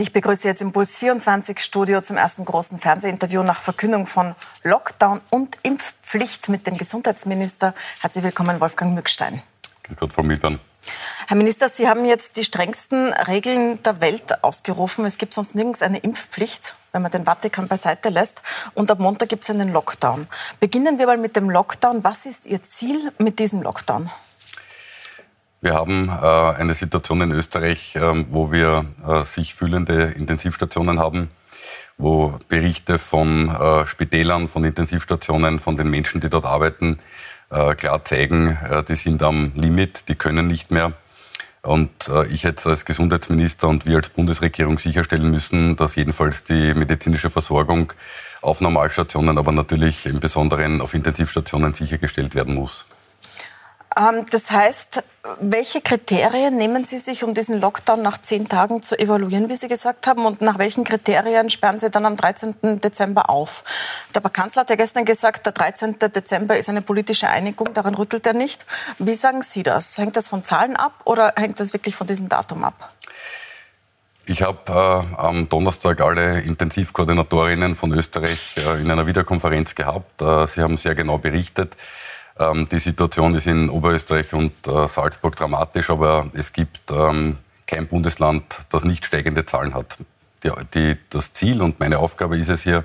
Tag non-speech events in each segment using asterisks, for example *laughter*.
Ich begrüße jetzt im Puls 24 Studio zum ersten großen Fernsehinterview nach Verkündung von Lockdown und Impfpflicht mit dem Gesundheitsminister. Herzlich willkommen, Wolfgang Mückstein. Grüß Gott, Frau Milban. Herr Minister, Sie haben jetzt die strengsten Regeln der Welt ausgerufen. Es gibt sonst nirgends eine Impfpflicht, wenn man den Vatikan beiseite lässt. Und ab Montag gibt es einen Lockdown. Beginnen wir mal mit dem Lockdown. Was ist Ihr Ziel mit diesem Lockdown? Wir haben äh, eine Situation in Österreich, äh, wo wir äh, sich fühlende Intensivstationen haben, wo Berichte von äh, Spitälern, von Intensivstationen, von den Menschen, die dort arbeiten, äh, klar zeigen, äh, die sind am Limit, die können nicht mehr. Und ich hätte als Gesundheitsminister und wir als Bundesregierung sicherstellen müssen, dass jedenfalls die medizinische Versorgung auf Normalstationen, aber natürlich im Besonderen auf Intensivstationen sichergestellt werden muss. Ähm, das heißt, welche Kriterien nehmen Sie sich, um diesen Lockdown nach zehn Tagen zu evaluieren, wie Sie gesagt haben? Und nach welchen Kriterien sperren Sie dann am 13. Dezember auf? Der Kanzler hat ja gestern gesagt, der 13. Dezember ist eine politische Einigung, daran rüttelt er nicht. Wie sagen Sie das? Hängt das von Zahlen ab oder hängt das wirklich von diesem Datum ab? Ich habe äh, am Donnerstag alle Intensivkoordinatorinnen von Österreich äh, in einer Videokonferenz gehabt. Äh, sie haben sehr genau berichtet. Ähm, die Situation ist in Oberösterreich und äh, Salzburg dramatisch, aber es gibt ähm, kein Bundesland, das nicht steigende Zahlen hat. Die, die, das Ziel und meine Aufgabe ist es hier,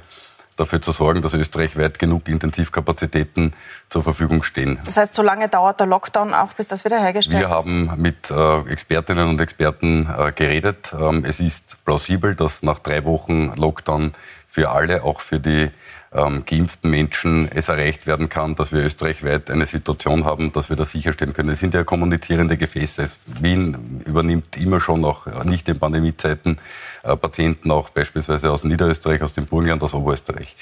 dafür zu sorgen, dass österreichweit genug Intensivkapazitäten zur Verfügung stehen. Das heißt, so lange dauert der Lockdown auch, bis das wieder hergestellt Wir ist? Wir haben mit äh, Expertinnen und Experten äh, geredet. Ähm, es ist plausibel, dass nach drei Wochen Lockdown für alle, auch für die ähm, geimpften Menschen es erreicht werden kann, dass wir österreichweit eine Situation haben, dass wir das sicherstellen können. Es sind ja kommunizierende Gefäße. Wien übernimmt immer schon, auch nicht in Pandemiezeiten, äh, Patienten auch beispielsweise aus Niederösterreich, aus dem Burgenland, aus Oberösterreich.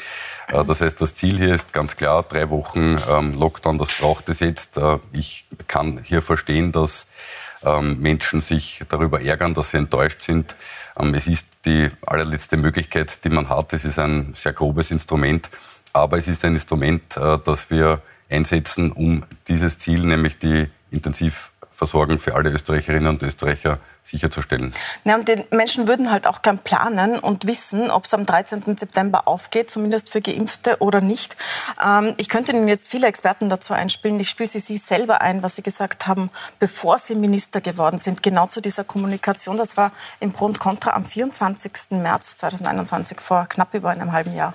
Äh, das heißt, das Ziel hier ist ganz klar, drei Wochen ähm, Lockdown, das braucht es jetzt. Äh, ich kann hier verstehen, dass Menschen sich darüber ärgern, dass sie enttäuscht sind. Ähm, es ist die allerletzte Möglichkeit, die man hat. Es ist ein sehr grobes Instrument, aber es ist ein Instrument, äh, das wir einsetzen, um dieses Ziel, nämlich die intensiv Versorgung für alle Österreicherinnen und Österreicher sicherzustellen. Ja, und die Menschen würden halt auch gern planen und wissen, ob es am 13. September aufgeht, zumindest für Geimpfte oder nicht. Ähm, ich könnte Ihnen jetzt viele Experten dazu einspielen. Ich spiele Sie, Sie selber ein, was Sie gesagt haben, bevor Sie Minister geworden sind, genau zu dieser Kommunikation. Das war im Pro und Contra am 24. März 2021, vor knapp über einem halben Jahr.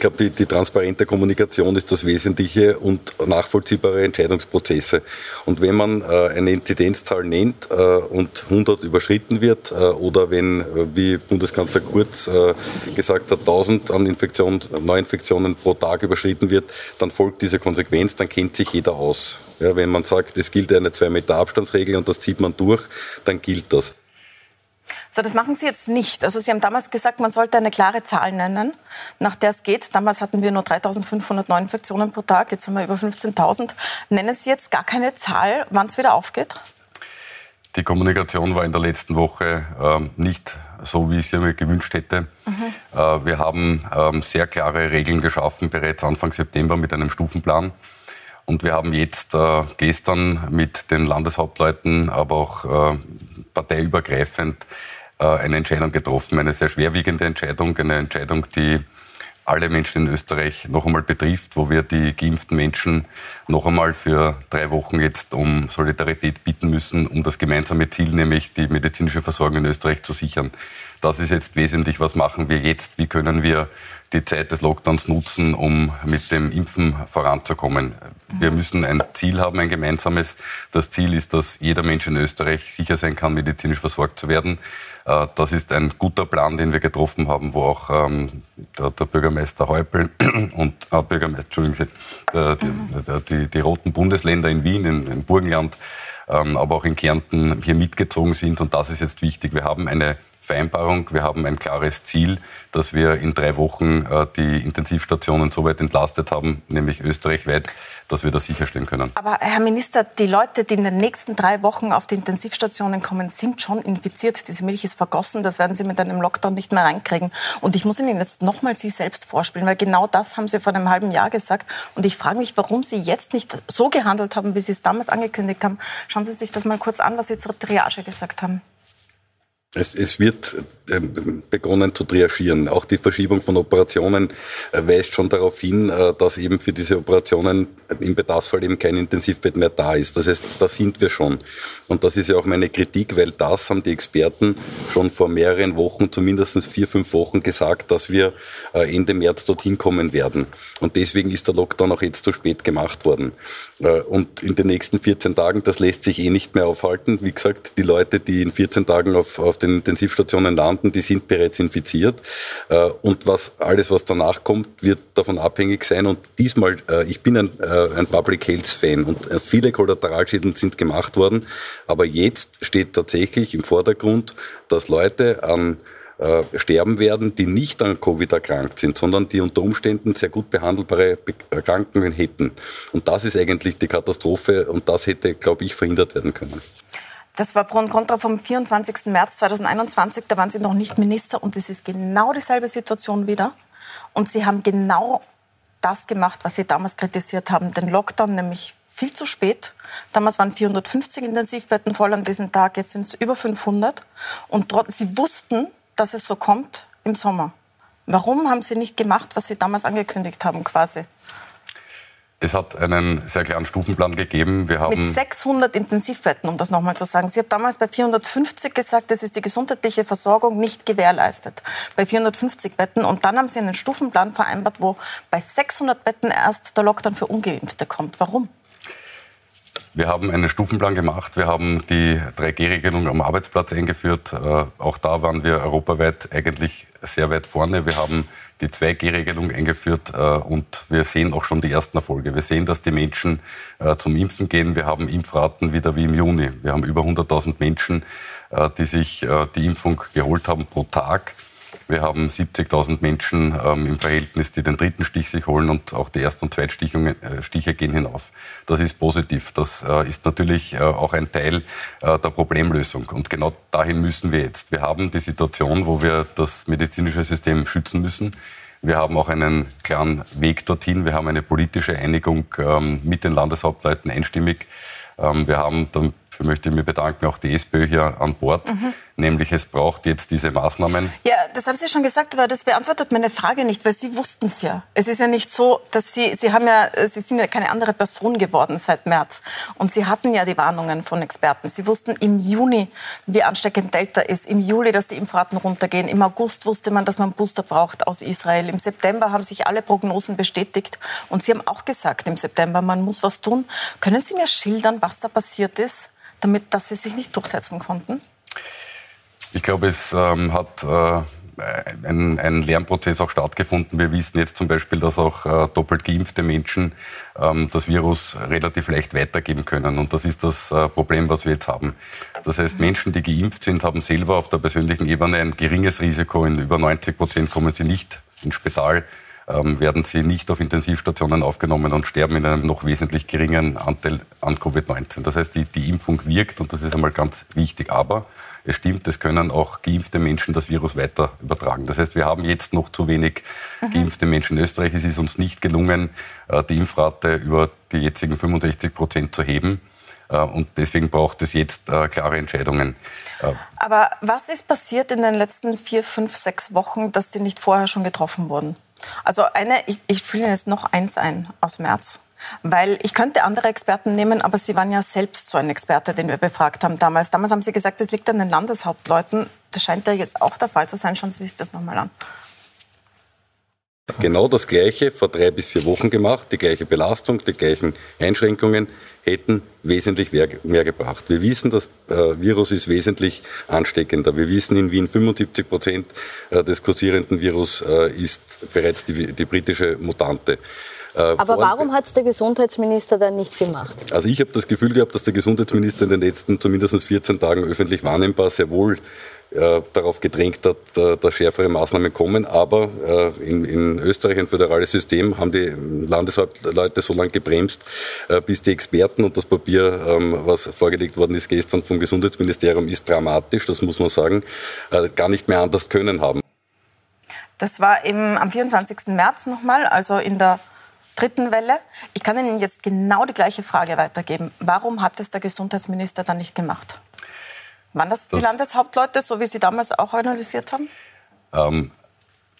Ich glaube, die, die, transparente Kommunikation ist das Wesentliche und nachvollziehbare Entscheidungsprozesse. Und wenn man äh, eine Inzidenzzahl nennt äh, und 100 überschritten wird äh, oder wenn, äh, wie Bundeskanzler Kurz äh, gesagt hat, 1000 an Infektion, Neuinfektionen pro Tag überschritten wird, dann folgt diese Konsequenz, dann kennt sich jeder aus. Ja, wenn man sagt, es gilt eine 2 Meter Abstandsregel und das zieht man durch, dann gilt das. So, das machen Sie jetzt nicht. Also Sie haben damals gesagt, man sollte eine klare Zahl nennen, nach der es geht. Damals hatten wir nur 3.500 Neuinfektionen pro Tag, jetzt haben wir über 15.000. Nennen Sie jetzt gar keine Zahl, wann es wieder aufgeht? Die Kommunikation war in der letzten Woche äh, nicht so, wie ich sie mir gewünscht hätte. Mhm. Äh, wir haben äh, sehr klare Regeln geschaffen, bereits Anfang September mit einem Stufenplan. Und wir haben jetzt äh, gestern mit den Landeshauptleuten, aber auch äh, parteiübergreifend äh, eine Entscheidung getroffen. Eine sehr schwerwiegende Entscheidung, eine Entscheidung, die alle Menschen in Österreich noch einmal betrifft, wo wir die geimpften Menschen noch einmal für drei Wochen jetzt um Solidarität bitten müssen, um das gemeinsame Ziel, nämlich die medizinische Versorgung in Österreich zu sichern. Das ist jetzt wesentlich, was machen wir jetzt, wie können wir die Zeit des Lockdowns nutzen, um mit dem Impfen voranzukommen. Wir müssen ein Ziel haben, ein gemeinsames. Das Ziel ist, dass jeder Mensch in Österreich sicher sein kann, medizinisch versorgt zu werden. Äh, das ist ein guter Plan, den wir getroffen haben, wo auch ähm, der, der, Bürgermeister Häupl *clears throat* und äh, Bürgermeister, Entschuldigen Sie, der, die, die, die, roten Bundesländer in Wien, in, im Burgenland, ähm, aber auch in Kärnten hier mitgezogen sind. Und das ist jetzt wichtig. Wir haben eine Vereinbarung. Wir haben ein klares Ziel, dass wir in drei Wochen äh, die Intensivstationen so weit entlastet haben, nämlich österreichweit, dass wir das sicherstellen können. Aber Herr Minister, die Leute, die in den nächsten drei Wochen auf die Intensivstationen kommen, sind schon infiziert. Diese Milch ist vergossen. Das werden Sie mit einem Lockdown nicht mehr reinkriegen. Und ich muss Ihnen jetzt nochmal Sie selbst vorspielen, weil genau das haben Sie vor einem halben Jahr gesagt. Und ich frage mich, warum Sie jetzt nicht so gehandelt haben, wie Sie es damals angekündigt haben. Schauen Sie sich das mal kurz an, was Sie zur Triage gesagt haben. Es, es wird ähm, begonnen zu triagieren. Auch die Verschiebung von Operationen äh, weist schon darauf hin, äh, dass eben für diese Operationen im Bedarfsfall eben kein Intensivbett mehr da ist. Das heißt, da sind wir schon. Und das ist ja auch meine Kritik, weil das haben die Experten schon vor mehreren Wochen, zumindest vier, fünf Wochen gesagt, dass wir äh, Ende März dorthin kommen werden. Und deswegen ist der Lockdown auch jetzt zu spät gemacht worden. Und in den nächsten 14 Tagen, das lässt sich eh nicht mehr aufhalten. Wie gesagt, die Leute, die in 14 Tagen auf, auf den Intensivstationen landen, die sind bereits infiziert. Äh, und was, alles, was danach kommt, wird davon abhängig sein. Und diesmal, äh, ich bin ein, äh, ein Public Health Fan und viele Kollateralschäden sind gemacht worden. Aber jetzt steht tatsächlich im Vordergrund, dass Leute an sterben werden, die nicht an Covid erkrankt sind, sondern die unter Umständen sehr gut behandelbare Erkrankungen hätten. Und das ist eigentlich die Katastrophe und das hätte, glaube ich, verhindert werden können. Das war Pro und Contra vom 24. März 2021. Da waren Sie noch nicht Minister und es ist genau dieselbe Situation wieder. Und Sie haben genau das gemacht, was Sie damals kritisiert haben, den Lockdown, nämlich viel zu spät. Damals waren 450 Intensivbetten voll an diesem Tag, jetzt sind es über 500. Und Sie wussten, dass es so kommt im Sommer. Warum haben Sie nicht gemacht, was Sie damals angekündigt haben, quasi? Es hat einen sehr klaren Stufenplan gegeben. Wir haben Mit 600 Intensivbetten, um das nochmal zu sagen. Sie haben damals bei 450 gesagt, es ist die gesundheitliche Versorgung nicht gewährleistet. Bei 450 Betten. Und dann haben Sie einen Stufenplan vereinbart, wo bei 600 Betten erst der Lockdown für Ungeimpfte kommt. Warum? Wir haben einen Stufenplan gemacht. Wir haben die 3G-Regelung am Arbeitsplatz eingeführt. Äh, auch da waren wir europaweit eigentlich sehr weit vorne. Wir haben die 2G-Regelung eingeführt äh, und wir sehen auch schon die ersten Erfolge. Wir sehen, dass die Menschen äh, zum Impfen gehen. Wir haben Impfraten wieder wie im Juni. Wir haben über 100.000 Menschen, die sich die Impfung geholt haben pro Tag. Wir haben 70.000 Menschen ähm, im Verhältnis, die den dritten Stich sich holen und auch die Erst- und Zweitstiche äh, gehen hinauf. Das ist positiv. Das äh, ist natürlich äh, auch ein Teil äh, der Problemlösung. Und genau dahin müssen wir jetzt. Wir haben die Situation, wo wir das medizinische System schützen müssen. Wir haben auch einen klaren Weg dorthin. Wir haben eine politische Einigung ähm, mit den Landeshauptleuten einstimmig. Ähm, wir haben, dafür möchte ich mich bedanken, auch die SPÖ hier an Bord. Mhm nämlich es braucht jetzt diese Maßnahmen. Ja, das haben Sie schon gesagt, aber das beantwortet meine Frage nicht, weil Sie wussten es ja. Es ist ja nicht so, dass Sie, Sie haben ja, Sie sind ja keine andere Person geworden seit März. Und Sie hatten ja die Warnungen von Experten. Sie wussten im Juni, wie ansteckend Delta ist, im Juli, dass die Impfraten runtergehen. Im August wusste man, dass man Booster braucht aus Israel. Im September haben sich alle Prognosen bestätigt. Und Sie haben auch gesagt im September, man muss was tun. Können Sie mir schildern, was da passiert ist, damit, dass Sie sich nicht durchsetzen konnten? Ich glaube, es ähm, hat äh, ein, ein, Lernprozess auch stattgefunden. Wir wissen jetzt zum Beispiel, dass auch äh, doppelt geimpfte Menschen ähm, das Virus relativ leicht weitergeben können. Und das ist das äh, Problem, was wir jetzt haben. Das heißt, Menschen, die geimpft sind, haben selber auf der persönlichen Ebene ein geringes Risiko. In über 90 Prozent kommen sie nicht ins Spital ähm, werden sie nicht auf Intensivstationen aufgenommen und sterben in einem noch wesentlich geringen Anteil an Covid-19. Das heißt, die, die Impfung wirkt und das ist einmal ganz wichtig. Aber es stimmt, es können auch geimpfte Menschen das Virus weiter übertragen. Das heißt, wir haben jetzt noch zu wenig geimpfte Menschen in Österreich. Es ist uns nicht gelungen, äh, die Impfrate über die jetzigen 65 Prozent zu heben. Äh, und deswegen braucht es jetzt äh, klare Entscheidungen. Aber was ist passiert in den letzten vier, fünf, sechs Wochen, dass die nicht vorher schon getroffen wurden? Also eine, ich, ich fühle jetzt noch eins ein aus März. Weil ich könnte andere Experten nehmen, aber Sie waren ja selbst so ein Experte, den wir befragt haben damals. Damals haben Sie gesagt, es liegt an den Landeshauptleuten. Das scheint ja jetzt auch der Fall zu sein. Schauen Sie sich das nochmal an. Genau das Gleiche vor drei bis vier Wochen gemacht, die gleiche Belastung, die gleichen Einschränkungen hätten wesentlich mehr gebracht. Wir wissen, das äh, Virus ist wesentlich ansteckender. Wir wissen, in Wien 75 Prozent äh, des kursierenden Virus äh, ist bereits die, die britische Mutante. Äh, Aber warum hat es der Gesundheitsminister dann nicht gemacht? Also ich habe das Gefühl gehabt, dass der Gesundheitsminister in den letzten zumindest 14 Tagen öffentlich wahrnehmbar sehr wohl äh, darauf gedrängt hat, äh, dass schärfere Maßnahmen kommen. Aber äh, in, in, Österreich ein föderales System haben die Landesleute so lange gebremst, bis die Experten und das Papier, ähm, was vorgelegt worden ist gestern vom Gesundheitsministerium, ist dramatisch, das muss man sagen, gar nicht mehr anders können haben. Das war eben am 24. März nochmal, also in der dritten Welle. Ich kann Ihnen jetzt genau die gleiche Frage weitergeben. Warum hat es der Gesundheitsminister dann nicht gemacht? Waren das, das die Landeshauptleute, so wie Sie damals auch analysiert haben? Ähm,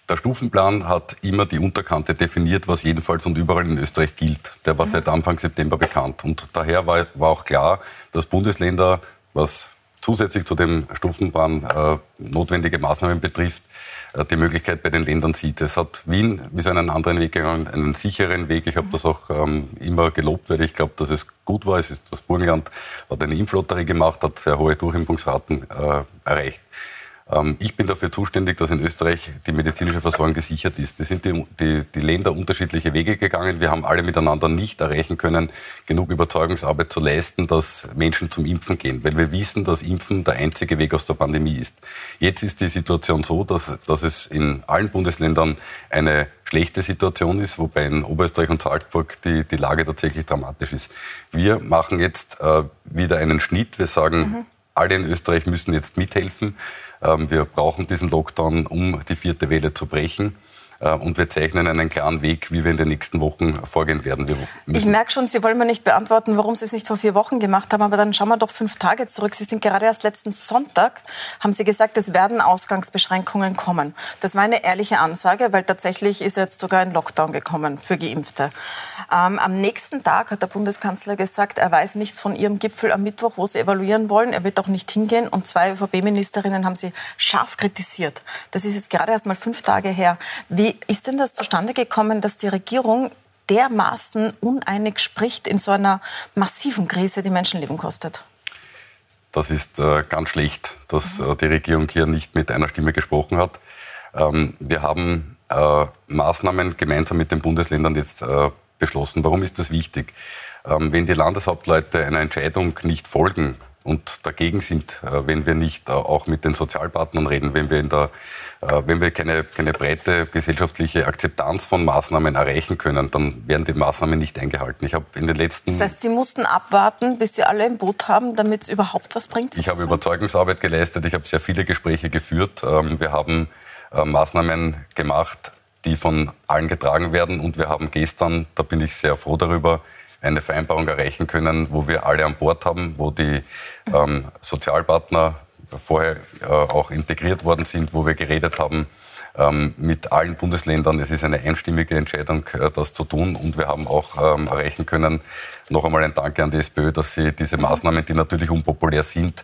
der Stufenplan hat immer die Unterkante definiert, was jedenfalls und überall in Österreich gilt. Der war mhm. seit Anfang September bekannt. Und daher war, war auch klar, dass Bundesländer, was zusätzlich zu dem Stufenplan äh, notwendige Maßnahmen betrifft, die Möglichkeit bei den Ländern sieht. Es hat Wien wie so einen anderen Weg gegangen, einen sicheren Weg. Ich habe das auch ähm, immer gelobt, weil ich glaube, dass es gut war. Es ist das Burgenland hat eine Impflotterie gemacht, hat sehr hohe Durchimpfungsraten äh, erreicht. Ähm, ich bin dafür zuständig, dass in Österreich die medizinische Versorgung gesichert ist. Das sind die, die, die, Länder unterschiedliche Wege gegangen. Wir haben alle miteinander nicht erreichen können, genug Überzeugungsarbeit zu leisten, dass Menschen zum Impfen gehen, weil wir wissen, dass Impfen der einzige Weg aus der Pandemie ist. Jetzt ist die Situation so, dass, dass es in allen Bundesländern eine schlechte Situation ist, wobei in Oberösterreich und Salzburg die, die Lage tatsächlich dramatisch ist. Wir machen jetzt äh, wieder einen Schnitt. Wir sagen, mhm. alle in Österreich müssen jetzt mithelfen. Ähm, wir brauchen diesen Lockdown, um die vierte Welle zu brechen. Äh, und wir zeichnen einen klaren Weg, wie wir in den nächsten Wochen vorgehen werden. ich merke schon, Sie wollen mir nicht beantworten, warum Sie es nicht vor vier Wochen gemacht haben, aber dann schauen wir doch fünf Tage zurück. Sie sind gerade erst letzten Sonntag, haben Sie gesagt, es werden Ausgangsbeschränkungen kommen. Das war eine ehrliche Ansage, weil tatsächlich ist jetzt sogar ein Lockdown gekommen für Geimpfte. Ähm, am nächsten Tag hat der Bundeskanzler gesagt, er weiß nichts von Ihrem Gipfel am Mittwoch, wo Sie evaluieren wollen. Er wird auch nicht hingehen. Und zwei ÖVP-Ministerinnen haben Sie scharf kritisiert. Das ist jetzt gerade erst mal fünf Tage her. Wie ist denn das zustande gekommen, dass die Regierung dermaßen uneinig spricht in so einer massiven Krise, die Menschenleben kostet? Das ist äh, ganz schlecht, dass äh, die Regierung hier nicht mit einer Stimme gesprochen hat. Ähm, wir haben äh, Maßnahmen gemeinsam mit den Bundesländern jetzt äh, beschlossen. Warum ist das wichtig? Ähm, wenn die Landeshauptleute einer Entscheidung nicht folgen, und dagegen sind, äh, wenn wir nicht äh, auch mit den Sozialpartnern reden, wenn wir, in der, äh, wenn wir keine, keine breite gesellschaftliche Akzeptanz von Maßnahmen erreichen können, dann werden die Maßnahmen nicht eingehalten. Ich habe in den letzten das heißt, Sie mussten abwarten, bis Sie alle im Boot haben, damit es überhaupt was bringt? Ich habe Überzeugungsarbeit geleistet, ich habe sehr viele Gespräche geführt. Ähm, wir haben Maßnahmen gemacht, die von allen getragen werden und wir haben gestern, da bin ich sehr froh darüber, eine Vereinbarung erreichen können, wo wir alle an Bord haben, wo die ähm, Sozialpartner vorher äh, auch integriert worden sind, wo wir geredet haben ähm, mit allen Bundesländern. Es ist eine einstimmige Entscheidung, äh, das zu tun. Und wir haben auch ähm, erreichen können, noch einmal ein Danke an die SPÖ, dass sie diese Maßnahmen, die natürlich unpopulär sind,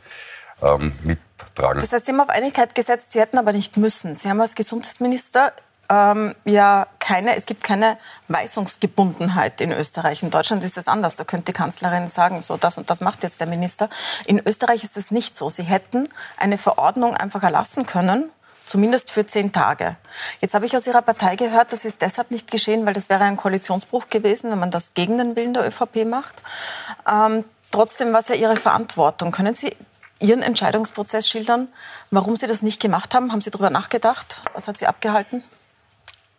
ähm, mittragen. Das heißt, Sie haben auf Einigkeit gesetzt, Sie hätten aber nicht müssen. Sie haben als Gesundheitsminister ähm, ja keine, es gibt keine Weisungsgebundenheit in Österreich. In Deutschland ist es anders. Da könnte die Kanzlerin sagen, so das und das macht jetzt der Minister. In Österreich ist es nicht so. Sie hätten eine Verordnung einfach erlassen können, zumindest für zehn Tage. Jetzt habe ich aus Ihrer Partei gehört, das ist deshalb nicht geschehen, weil das wäre ein Koalitionsbruch gewesen, wenn man das gegen den Willen der ÖVP macht. Ähm, trotzdem war es ja Ihre Verantwortung. Können Sie Ihren Entscheidungsprozess schildern, warum Sie das nicht gemacht haben? Haben Sie darüber nachgedacht? Was hat Sie abgehalten?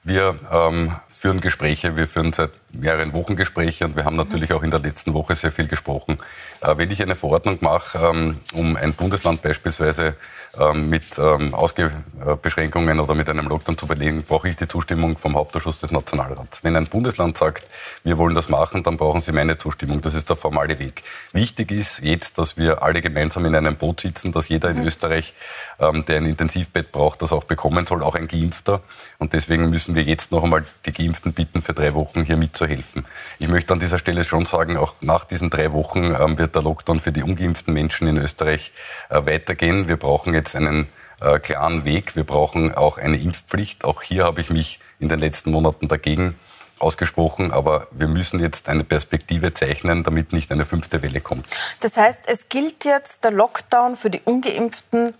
Wir ähm, führen Gespräche, wir führen seit mehreren Wochen Gespräche und wir haben natürlich auch in der letzten Woche sehr viel gesprochen. Äh, wenn ich eine Verordnung mache, ähm, um ein Bundesland beispielsweise ähm, mit ähm, Ausgehbeschränkungen oder mit einem Lockdown zu belegen, brauche ich die Zustimmung vom Hauptausschuss des Nationalrats. Wenn ein Bundesland sagt, wir wollen das machen, dann brauchen sie meine Zustimmung. Das ist der formale Weg. Wichtig ist jetzt, dass wir alle gemeinsam in einem Boot sitzen, dass jeder in mhm. Österreich, der ein Intensivbett braucht, das auch bekommen soll, auch ein Geimpfter. Und deswegen müssen wir jetzt noch einmal die Geimpften bitten, für drei Wochen hier mitzuhelfen. Ich möchte an dieser Stelle schon sagen, auch nach diesen drei Wochen ähm, wird der Lockdown für die ungeimpften Menschen in Österreich äh, weitergehen. Wir brauchen jetzt einen äh, klaren Weg. Wir brauchen auch eine Impfpflicht. Auch hier habe ich mich in den letzten Monaten dagegen ausgesprochen, aber wir müssen jetzt eine Perspektive zeichnen, damit nicht eine fünfte Welle kommt. Das heißt, es gilt jetzt der Lockdown für die ungeimpften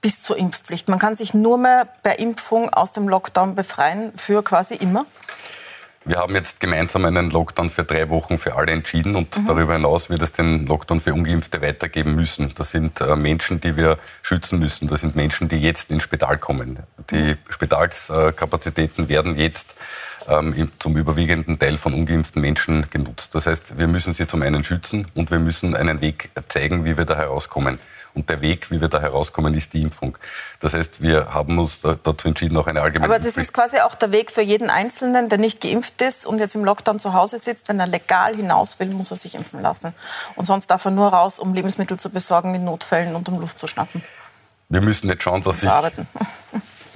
bis zur Impfpflicht. Man kann sich nur mehr per Impfung aus dem Lockdown befreien für quasi immer? Wir haben jetzt gemeinsam einen Lockdown für drei Wochen für alle entschieden und mhm. darüber hinaus wird es den Lockdown für Ungeimpfte weitergeben müssen. Das sind äh, Menschen, die wir schützen müssen. Das sind Menschen, die jetzt ins Spital kommen. Die Spitalskapazitäten werden jetzt ähm, zum überwiegenden Teil von ungeimpften Menschen genutzt. Das heißt, wir müssen sie zum einen schützen und wir müssen einen Weg zeigen, wie wir da herauskommen. Und der Weg, wie wir da herauskommen, ist die Impfung. Das heißt, wir haben uns dazu entschieden, auch eine allgemeine Aber das ist quasi auch der Weg für jeden Einzelnen, der nicht geimpft ist und jetzt im Lockdown zu Hause sitzt. Wenn er legal hinaus will, muss er sich impfen lassen. Und sonst darf er nur raus, um Lebensmittel zu besorgen in Notfällen und um Luft zu schnappen. Wir müssen nicht schauen, dass sich...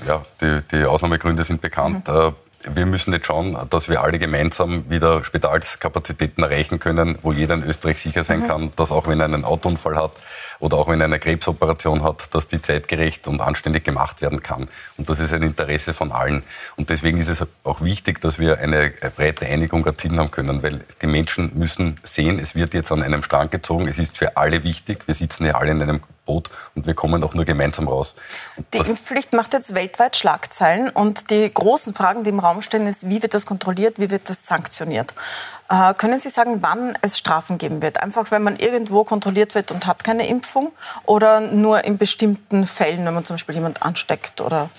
Ja, die, die Ausnahmegründe sind bekannt. Mhm wir müssen jetzt schauen, dass wir alle gemeinsam wieder Spitalskapazitäten erreichen können, wo jeder in Österreich sicher sein mhm. kann, dass auch wenn er einen Autounfall hat oder auch wenn er eine Krebsoperation hat, dass die zeitgerecht und anständig gemacht werden kann. Und das ist ein Interesse von allen. Und deswegen ist es auch wichtig, dass wir eine breite Einigung erzielen haben können, weil die Menschen müssen sehen, es wird jetzt an einem Strang gezogen. Es ist für alle wichtig. Wir sitzen ja alle in einem Boot und wir kommen auch nur gemeinsam raus. Und die Impfpflicht macht jetzt weltweit Schlagzeilen und die großen Fragen, die im Raum stehen, ist, wie wird das kontrolliert, wie wird das sanktioniert? Äh, können Sie sagen, wann es Strafen geben wird? Einfach, wenn man irgendwo kontrolliert wird und hat keine Impfung oder nur in bestimmten Fällen, wenn man zum Beispiel jemand ansteckt oder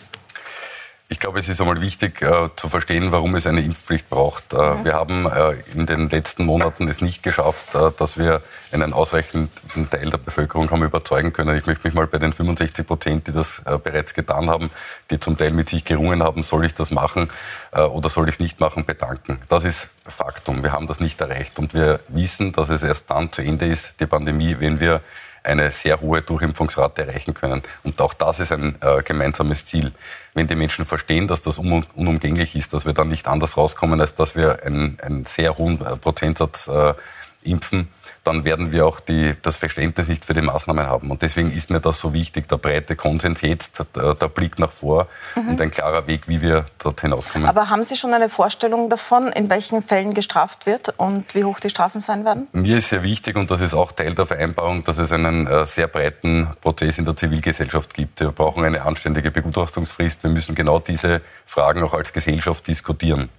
ich glaube, es ist einmal wichtig äh, zu verstehen, warum es eine Impfpflicht braucht. Äh, mhm. Wir haben äh, in den letzten Monaten es nicht geschafft, äh, dass wir einen ausreichenden Teil der Bevölkerung haben überzeugen können. Ich möchte mich mal bei den 65 Prozent, die das äh, bereits getan haben, die zum Teil mit sich gerungen haben, soll ich das machen äh, oder soll ich es nicht machen, bedanken. Das ist Faktum. Wir haben das nicht erreicht und wir wissen, dass es erst dann zu Ende ist, die Pandemie, wenn wir eine sehr hohe Durchimpfungsrate erreichen können. Und auch das ist ein äh, gemeinsames Ziel. Wenn die Menschen verstehen, dass das un unumgänglich ist, dass wir dann nicht anders rauskommen, als dass wir einen, einen sehr hohen äh, Prozentsatz äh, impfen, dann werden wir auch die, das Verständnis nicht für die Maßnahmen haben. Und deswegen ist mir das so wichtig, der breite Konsens jetzt, der, der Blick nach vor mhm. und ein klarer Weg, wie wir dort hinauskommen. Aber haben Sie schon eine Vorstellung davon, in welchen Fällen gestraft wird und wie hoch die Strafen sein werden? Mir ist sehr wichtig, und das ist auch Teil der Vereinbarung, dass es einen äh, sehr breiten Prozess in der Zivilgesellschaft gibt. Wir brauchen eine anständige Begutachtungsfrist. Wir müssen genau diese Fragen auch als Gesellschaft diskutieren.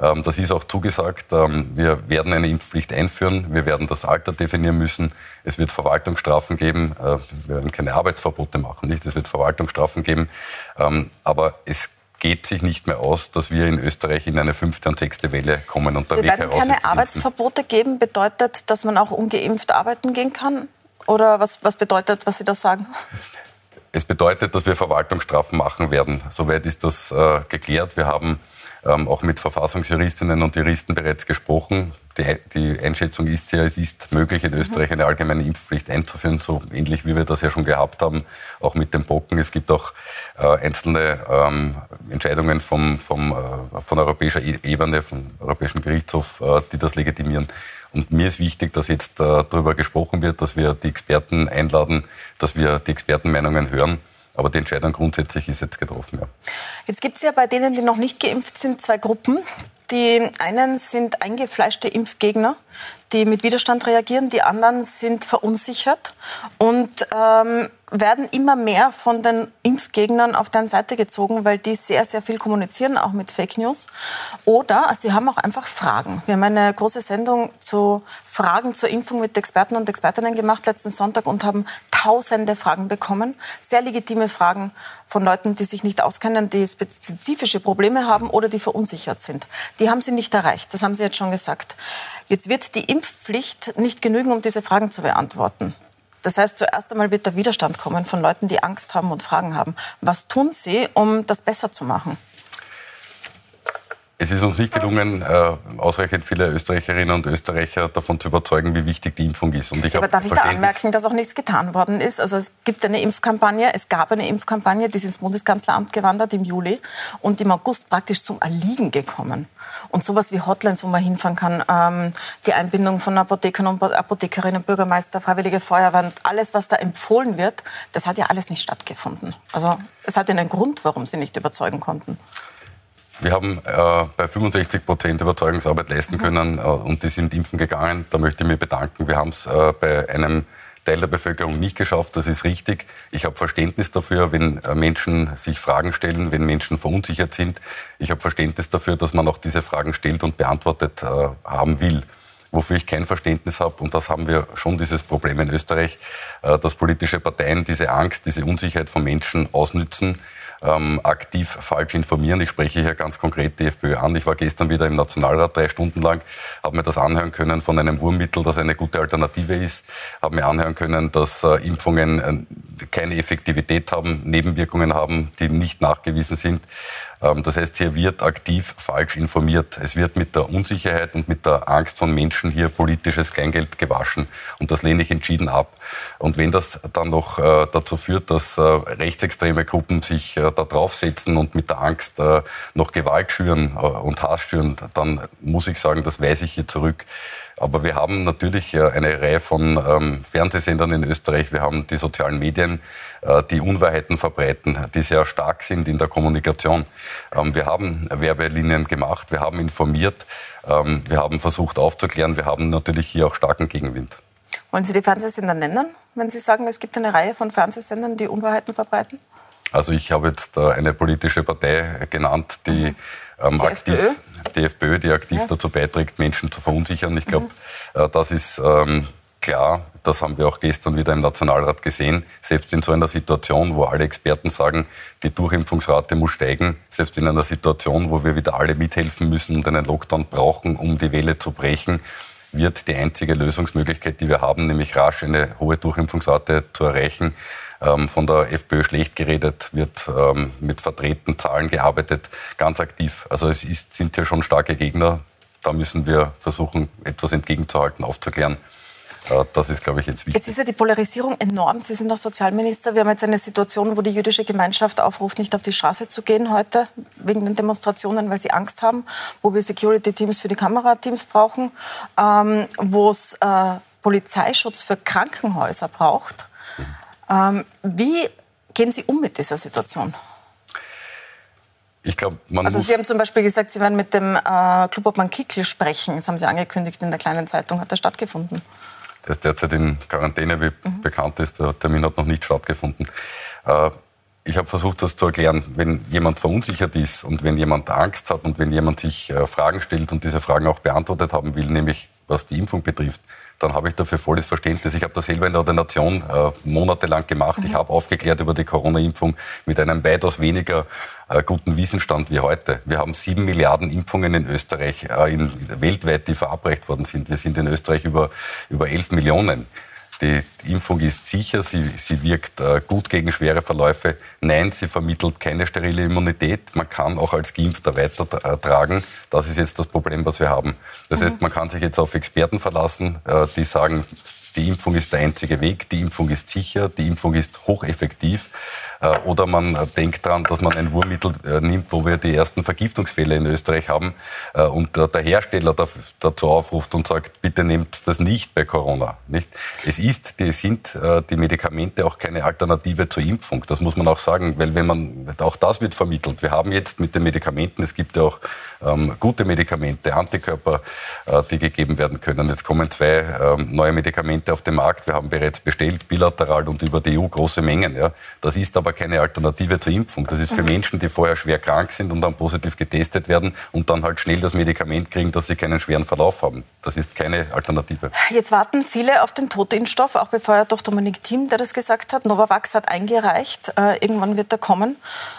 Ähm, das ist auch zugesagt. Ähm, wir werden eine Impfpflicht einführen. Wir werden das Alter definieren müssen. Es wird Verwaltungsstrafen geben. Äh, wir werden keine Arbeitsverbote machen, nicht? Es wird Verwaltungsstrafen geben. Ähm, aber es geht sich nicht mehr aus, dass wir in Österreich in eine fünfte und sechste Welle kommen. Und der wir Weg werden keine Arbeitsverbote geben. Bedeutet, dass man auch ungeimpft arbeiten gehen kann? Oder was, was bedeutet, was Sie da sagen? Es bedeutet, dass wir Verwaltungsstrafen machen werden. Soweit ist das äh, geklärt. Wir haben ähm, auch mit Verfassungsjuristinnen und Juristen bereits gesprochen. Die, die, Einschätzung ist ja, es ist möglich, in Österreich eine allgemeine Impfpflicht einzuführen, so ähnlich wie wir das ja schon gehabt haben, auch mit den Pocken. Es gibt auch äh, einzelne ähm, Entscheidungen vom, vom, äh, von europäischer e-, Ebene, vom Europäischen Gerichtshof, äh, die das legitimieren. Und mir ist wichtig, dass jetzt äh, darüber gesprochen wird, dass wir die Experten einladen, dass wir die Expertenmeinungen hören aber die Entscheidung grundsätzlich ist jetzt getroffen. Ja. Jetzt gibt es ja bei denen, die noch nicht geimpft sind, zwei Gruppen. Die einen sind eingefleischte Impfgegner, die mit Widerstand reagieren. Die anderen sind verunsichert und ähm, werden immer mehr von den Impfgegnern auf deren Seite gezogen, weil die sehr, sehr viel kommunizieren, auch mit Fake News. Oder sie haben auch einfach Fragen. Wir haben eine große Sendung zu Fragen zur Impfung mit Experten und Expertinnen gemacht letzten Sonntag und haben tausende Fragen bekommen. Sehr legitime Fragen von Leuten, die sich nicht auskennen, die spezifische Probleme haben oder die verunsichert sind. Die haben sie nicht erreicht. Das haben Sie jetzt schon gesagt. Jetzt wird die Impfpflicht nicht genügen, um diese Fragen zu beantworten. Das heißt, zuerst einmal wird der Widerstand kommen von Leuten, die Angst haben und Fragen haben. Was tun Sie, um das besser zu machen? Es ist uns nicht gelungen, äh, ausreichend viele Österreicherinnen und Österreicher davon zu überzeugen, wie wichtig die Impfung ist. Und ich Aber darf ich da anmerken, dass auch nichts getan worden ist? Also es gibt eine Impfkampagne, es gab eine Impfkampagne, die ist ins Bundeskanzleramt gewandert im Juli und im August praktisch zum Erliegen gekommen. Und sowas wie Hotlines, wo man hinfahren kann, ähm, die Einbindung von Apothekern und Apothekerinnen, Bürgermeister, Freiwillige Feuerwehr, alles, was da empfohlen wird, das hat ja alles nicht stattgefunden. Also es hat ja einen Grund, warum sie nicht überzeugen konnten. Wir haben äh, bei 65 Prozent Überzeugungsarbeit leisten mhm. können äh, und die sind impfen gegangen. Da möchte ich mich bedanken. Wir haben es äh, bei einem Teil der Bevölkerung nicht geschafft. Das ist richtig. Ich habe Verständnis dafür, wenn äh, Menschen sich Fragen stellen, wenn Menschen verunsichert sind. Ich habe Verständnis dafür, dass man auch diese Fragen stellt und beantwortet äh, haben will. wofür ich kein Verständnis habe, und das haben wir schon dieses Problem in Österreich, äh, dass politische Parteien diese Angst, diese Unsicherheit von Menschen ausnützen, ähm, aktiv falsch informieren. Ich spreche hier ganz konkret die FPÖ an. Ich war gestern wieder im Nationalrat drei Stunden lang, habe mir das anhören können von einem Wurmmittel, das eine gute Alternative ist, habe mir anhören können, dass äh, Impfungen äh, keine Effektivität haben, Nebenwirkungen haben, die nicht nachgewiesen sind. Ähm, das heißt, hier wird aktiv falsch informiert. Es wird mit der Unsicherheit und mit der Angst von Menschen hier politisches Kleingeld gewaschen. Und das lehne ich entschieden ab. Und wenn das dann noch äh, dazu führt, dass äh, rechtsextreme Gruppen sich äh, da draufsetzen und mit der Angst noch Gewalt schüren und Hass schüren, dann muss ich sagen, das weise ich hier zurück. Aber wir haben natürlich eine Reihe von ähm, Fernsehsendern in Österreich. Wir haben die sozialen Medien, äh, die Unwahrheiten verbreiten, die sehr stark sind in der Kommunikation. Ähm, wir haben Werbelinien gemacht, wir haben informiert, ähm, wir haben versucht aufzuklären, wir haben natürlich hier auch starken Gegenwind. Wollen Sie die Fernsehsender nennen, wenn Sie sagen, es gibt eine Reihe von Fernsehsendern, die Unwahrheiten verbreiten? Also ich habe jetzt äh, eine politische Partei genannt, die mhm. Ähm, die aktiv, FPÖ? die FPÖ, die aktiv ja. dazu beiträgt, Menschen zu verunsichern. Ich glaube, mhm. äh, das ist ähm, klar, das haben wir auch gestern wieder im Nationalrat gesehen, selbst in so einer Situation, wo alle Experten sagen, die Durchimpfungsrate muss steigen, selbst in einer Situation, wo wir wieder alle mithelfen müssen und einen Lockdown brauchen, um die Welle zu brechen, wird die einzige Lösungsmöglichkeit, die wir haben, nämlich rasch eine hohe Durchimpfungsrate zu erreichen, ähm, von der FPÖ schlecht geredet, wird ähm, mit vertreten Zahlen gearbeitet, ganz aktiv. Also es ist, sind hier schon starke Gegner. Da müssen wir versuchen, etwas entgegenzuhalten, aufzuklären. Äh, das ist, glaube ich, jetzt wichtig. Jetzt ist ja die Polarisierung enorm. Sie sind auch Sozialminister. Wir haben jetzt eine Situation, wo die jüdische Gemeinschaft aufruft, nicht auf die Straße zu gehen heute wegen den Demonstrationen, weil sie Angst haben, wo wir Security-Teams für die Kamerateams brauchen, ähm, wo es äh, Polizeischutz für Krankenhäuser braucht. Ähm, wie gehen Sie um mit dieser Situation? Ich glaube, man Also Sie haben zum Beispiel gesagt, Sie werden mit dem äh, Klubobmann Kickel sprechen. Das haben Sie angekündigt in der kleinen Zeitung. Hat das stattgefunden? Der ist derzeit in Quarantäne, wie mhm. bekannt ist. Der Termin hat noch nicht stattgefunden. Äh, ich habe versucht, das zu erklären. Wenn jemand verunsichert ist und wenn jemand Angst hat und wenn jemand sich äh, Fragen stellt und diese Fragen auch beantwortet haben will, nämlich was die Impfung betrifft, dann habe ich dafür volles Verständnis. Ich habe das selber in der Ordination äh, monatelang gemacht. Mhm. Ich habe aufgeklärt über die Corona-Impfung mit einem weitaus weniger äh, guten Wissensstand wie heute. Wir haben sieben Milliarden Impfungen in Österreich, äh, in, weltweit, die verabreicht worden sind. Wir sind in Österreich über, über elf Millionen die Impfung ist sicher, sie, sie wirkt äh, gut gegen schwere Verläufe. Nein, sie vermittelt keine sterile Immunität. Man kann auch als Geimpfter weitertragen. Das ist jetzt das Problem, was wir haben. Das mhm. heißt, man kann sich jetzt auf Experten verlassen, äh, die sagen, die Impfung ist der einzige Weg, die Impfung ist sicher, die Impfung ist hocheffektiv. Äh, oder man denkt daran, dass man ein Wurmmittel äh, nimmt, wo wir die ersten Vergiftungsfälle in Österreich haben äh, und der Hersteller dazu aufruft und sagt, bitte nehmt das nicht bei Corona. Nicht? Es ist, die sind die Medikamente auch keine Alternative zur Impfung. Das muss man auch sagen, weil wenn man, auch das wird vermittelt. Wir haben jetzt mit den Medikamenten, es gibt ja auch ähm, gute Medikamente, Antikörper, äh, die gegeben werden können. Jetzt kommen zwei ähm, neue Medikamente auf den Markt. Wir haben bereits bestellt, bilateral und über die EU große Mengen. Ja. Das ist aber keine Alternative zur Impfung. Das ist für. Menschen, die vorher schwer krank sind und dann positiv getestet werden und dann halt schnell das Medikament kriegen, dass sie keinen schweren Verlauf haben. Das ist keine Alternative. Jetzt warten viele auf den Totimpfstoff, auch befeuert durch Dominik Thiem, der das gesagt hat. Novavax hat eingereicht. Äh, irgendwann wird er kommen.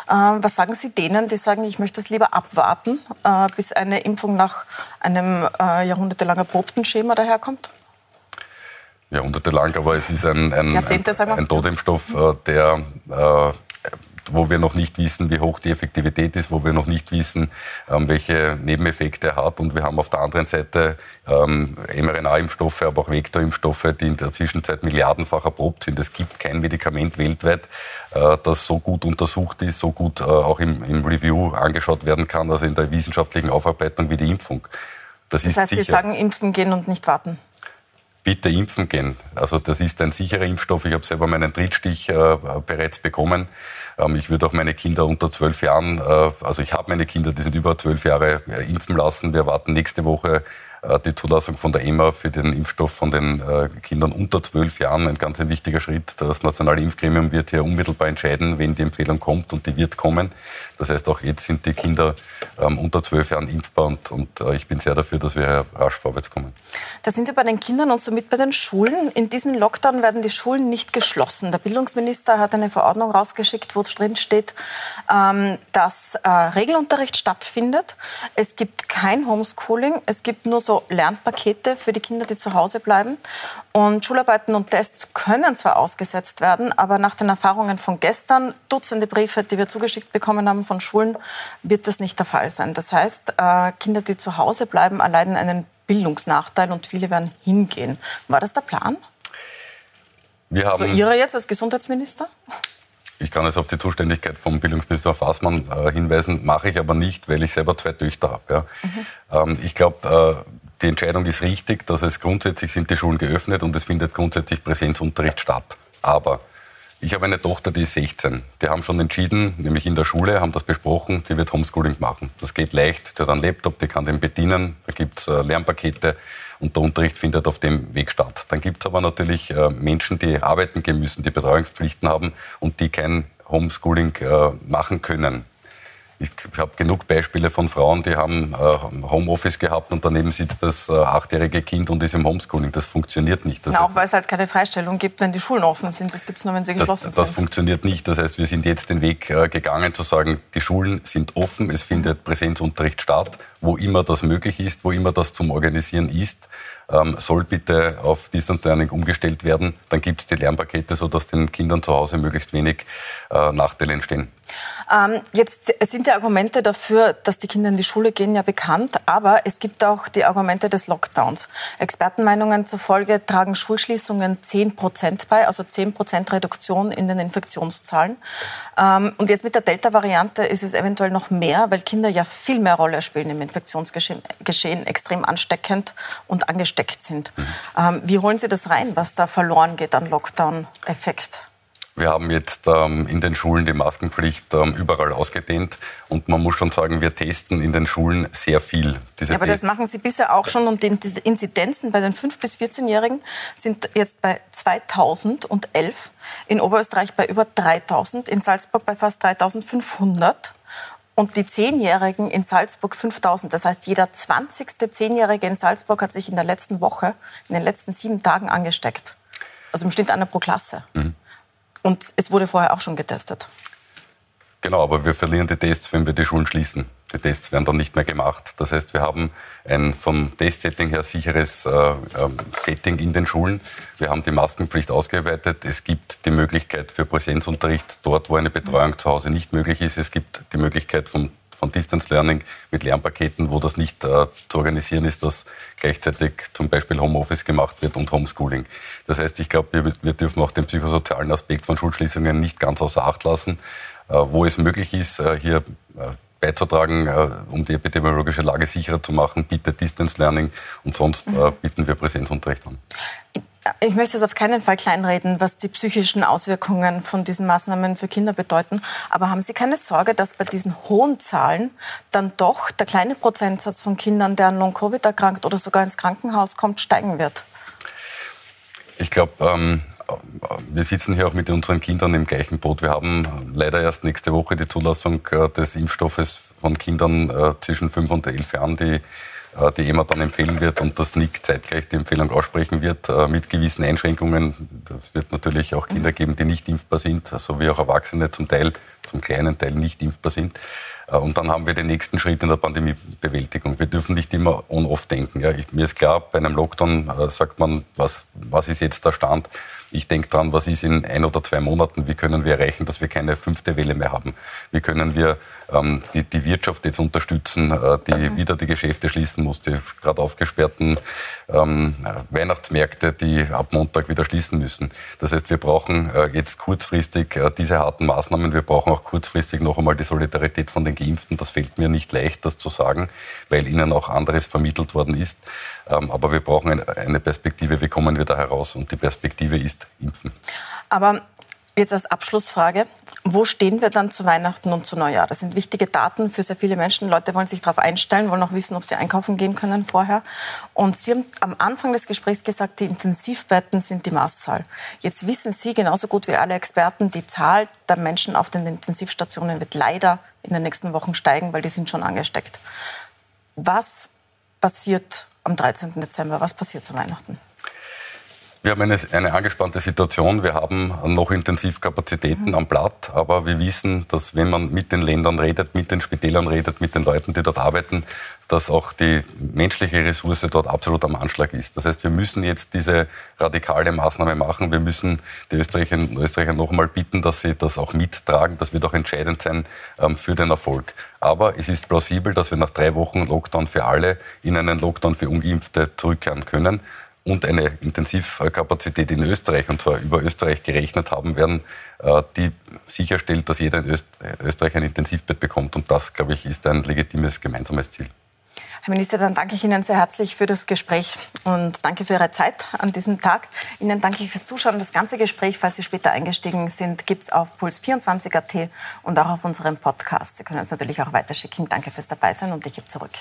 Äh, was sagen Sie denen, die sagen, ich möchte das lieber abwarten? Äh, äh, bis eine Impfung nach einem äh, jahrhundertelang erprobten Schema daherkommt? Jahrhundertelang, aber es ist ein, ein, ein, ein Totimpfstoff, äh, der äh, wo wir noch nicht wissen, wie hoch die Effektivität ist, wo wir noch nicht wissen, ähm, welche Nebeneffekte er hat. Und wir haben auf der anderen Seite ähm, mRNA-Impfstoffe, aber auch Vektorimpfstoffe, die in der Zwischenzeit milliardenfach erprobt sind. Es gibt kein Medikament weltweit, äh, das so gut untersucht ist, so gut äh, auch im, im, Review angeschaut werden kann, also in der wissenschaftlichen Aufarbeitung wie die Impfung. Das, das heißt, sicher. Sie sagen, impfen gehen und nicht warten? Bitte impfen gehen. Also das ist ein sicherer Impfstoff. Ich habe selber meinen Drittstich äh, bereits bekommen. Ähm, ich würde auch meine Kinder unter zwölf Jahren, äh, also ich habe meine Kinder, die sind über zwölf Jahre, äh, impfen lassen. Wir warten nächste Woche äh, die Zulassung von der EMA für den Impfstoff von den äh, Kindern unter zwölf Jahren ein ganz ein wichtiger Schritt. Das nationale Impfgremium wird hier unmittelbar entscheiden, wenn die Empfehlung kommt und die wird kommen. Das heißt, auch jetzt sind die Kinder ähm, unter zwölf Jahren impfbar und, und äh, ich bin sehr dafür, dass wir rasch vorwärts kommen. Da sind wir bei den Kindern und somit bei den Schulen. In diesem Lockdown werden die Schulen nicht geschlossen. Der Bildungsminister hat eine Verordnung rausgeschickt, wo drin steht, ähm, dass äh, Regelunterricht stattfindet. Es gibt kein Homeschooling. Es gibt nur so Lernpakete für die Kinder, die zu Hause bleiben. Und Schularbeiten und Tests können zwar ausgesetzt werden, aber nach den Erfahrungen von gestern, Dutzende Briefe, die wir zugeschickt bekommen haben von Schulen, wird das nicht der Fall sein. Das heißt, äh, Kinder, die zu Hause bleiben, erleiden einen Bildungsnachteil und viele werden hingehen. War das der Plan? Wir haben also Ihrer jetzt als Gesundheitsminister? Ich kann jetzt auf die Zuständigkeit vom Bildungsminister Fassmann äh, hinweisen, mache ich aber nicht, weil ich selber zwei Töchter habe. Ja. Mhm. Ähm, ich glaube, äh, die Entscheidung ist richtig, dass es grundsätzlich sind die Schulen geöffnet und es findet grundsätzlich Präsenzunterricht statt. Aber ich habe eine Tochter, die ist 16. Die haben schon entschieden, nämlich in der Schule, haben das besprochen, die wird Homeschooling machen. Das geht leicht, die hat einen Laptop, die kann den bedienen, da gibt es äh, Lernpakete und der Unterricht findet auf dem Weg statt. Dann gibt es aber natürlich äh, Menschen, die arbeiten gehen müssen, die Betreuungspflichten haben und die kein Homeschooling äh, machen können. Ich habe genug Beispiele von Frauen, die haben äh, Homeoffice gehabt und daneben sitzt das äh, achtjährige Kind und ist im Homeschooling. Das funktioniert nicht. Das Na, auch weil es halt keine Freistellung gibt, wenn die Schulen offen sind. Das gibt es nur, wenn sie geschlossen das, sind. Das funktioniert nicht. Das heißt, wir sind jetzt den Weg äh, gegangen zu sagen, die Schulen sind offen, es findet Präsenzunterricht statt, wo immer das möglich ist, wo immer das zum Organisieren ist ähm, soll bitte auf Distance Learning umgestellt werden. Dann gibt es die Lernpakete, sodass den Kindern zu Hause möglichst wenig äh, Nachteile entstehen. Ähm, jetzt sind die Argumente dafür, dass die Kinder in die Schule gehen, ja bekannt, aber es gibt auch die Argumente des Lockdowns. Expertenmeinungen zufolge tragen Schulschließungen 10 Prozent bei, also 10 Prozent Reduktion in den Infektionszahlen. Ähm, und jetzt mit der Delta-Variante ist es eventuell noch mehr, weil Kinder ja viel mehr Rolle spielen im Infektionsgeschehen, extrem ansteckend und angesteckt sind. Mhm. Wie holen Sie das rein, was da verloren geht an Lockdown-Effekt? Wir haben jetzt ähm, in den Schulen die Maskenpflicht ähm, überall ausgedehnt und man muss schon sagen, wir testen in den Schulen sehr viel. Ja, aber das machen Sie bisher auch schon und die Inzidenzen bei den 5- bis 14-Jährigen sind jetzt bei 2011, in Oberösterreich bei über 3000, in Salzburg bei fast 3500 und die Zehnjährigen in Salzburg 5000. Das heißt, jeder 20. Zehnjährige in Salzburg hat sich in der letzten Woche, in den letzten sieben Tagen angesteckt. Also im Schnitt einer pro Klasse. Mhm. Und es wurde vorher auch schon getestet. Genau, aber wir verlieren die Tests, wenn wir die Schulen schließen. Die Tests werden dann nicht mehr gemacht. Das heißt, wir haben ein vom Testsetting her sicheres äh, äh, Setting in den Schulen. Wir haben die Maskenpflicht ausgeweitet. Es gibt die Möglichkeit für Präsenzunterricht dort, wo eine Betreuung zu Hause nicht möglich ist. Es gibt die Möglichkeit vom von Distance Learning mit Lernpaketen, wo das nicht äh, zu organisieren ist, dass gleichzeitig zum Beispiel Homeoffice gemacht wird und Homeschooling. Das heißt, ich glaube, wir, wir, dürfen auch den psychosozialen Aspekt von Schulschließungen nicht ganz außer Acht lassen. Äh, wo es möglich ist, äh, hier äh, beizutragen, äh, um die epidemiologische Lage sicherer zu machen, bietet Distance Learning und sonst mhm. bieten wir Präsenzunterricht an. Ich möchte es auf keinen Fall kleinreden, was die psychischen Auswirkungen von diesen Maßnahmen für Kinder bedeuten. Aber haben Sie keine Sorge, dass bei diesen hohen Zahlen dann doch der kleine Prozentsatz von Kindern, der an Long-Covid erkrankt oder sogar ins Krankenhaus kommt, steigen wird? Ich glaube, ähm, wir sitzen hier auch mit unseren Kindern im gleichen Boot. Wir haben leider erst nächste Woche die Zulassung äh, des Impfstoffes von Kindern äh, zwischen 5 und 11 Jahren, die äh, die EMA dann empfehlen wird und das NIC zeitgleich die Empfehlung aussprechen wird, äh, mit gewissen Einschränkungen. Es wird natürlich auch Kinder geben, die nicht impfbar sind, so wie auch Erwachsene zum Teil, zum kleinen Teil nicht impfbar sind. Äh, und dann haben wir den nächsten Schritt in der Pandemiebewältigung. Wir dürfen nicht immer on-off denken. Ja, ich, mir ist klar, bei einem Lockdown äh, sagt man, was, was ist jetzt der Stand? Ich denke dran, was ist in ein oder zwei Monaten? Wie können wir erreichen, dass wir keine fünfte Welle mehr haben? Wie können wir ähm, die, die, Wirtschaft jetzt unterstützen, äh, die mhm. wieder die Geschäfte schließen muss, die gerade aufgesperrten ähm, Weihnachtsmärkte, die ab Montag wieder schließen müssen? Das heißt, wir brauchen äh, jetzt kurzfristig äh, diese harten Maßnahmen. Wir brauchen auch kurzfristig noch einmal die Solidarität von den Geimpften. Das fällt mir nicht leicht, das zu sagen, weil ihnen auch anderes vermittelt worden ist. Ähm, aber wir brauchen eine Perspektive, wie kommen wir da heraus? Und die Perspektive ist Impfen. Aber jetzt als Abschlussfrage, Wo stehen wir dann zu Weihnachten und zu Neujahr? Das sind wichtige Daten für sehr viele Menschen. Leute wollen sich darauf einstellen, wollen auch wissen, ob sie einkaufen gehen können vorher. Und Sie haben am Anfang des Gesprächs gesagt, die Intensivbetten sind die Maßzahl. Jetzt wissen Sie genauso gut wie alle Experten, die Zahl der Menschen auf den Intensivstationen wird leider in den nächsten Wochen steigen, weil die sind schon angesteckt. Was passiert am 13. Dezember? Was passiert zu Weihnachten? Wir haben eine, eine, angespannte Situation. Wir haben noch Intensivkapazitäten mhm. am Blatt, aber wir wissen, dass wenn man mit den Ländern redet, mit den Spitälern redet, mit den Leuten, die dort arbeiten, dass auch die menschliche Ressource dort absolut am Anschlag ist. Das heißt, wir müssen jetzt diese radikale Maßnahme machen. Wir müssen die Österreicherinnen und Österreicher noch einmal bitten, dass sie das auch mittragen. Das wird auch entscheidend sein ähm, für den Erfolg. Aber es ist plausibel, dass wir nach drei Wochen Lockdown für alle in einen Lockdown für Ungeimpfte zurückkehren können und eine Intensivkapazität in Österreich, und zwar über Österreich gerechnet haben werden, äh, die sicherstellt, dass jeder in Österreich ein Intensivbett bekommt. Und das, glaube ich, ist ein legitimes gemeinsames Ziel. Herr Minister, dann danke ich Ihnen sehr herzlich für das Gespräch und danke für Ihre Zeit an diesem Tag. Ihnen danke ich fürs Zuschauen. Das ganze Gespräch, falls Sie später eingestiegen sind, gibt es auf Puls24.at und auch auf unserem Podcast. Sie können uns natürlich auch weiterschicken. Danke fürs Dabeisein und ich gebe zurück.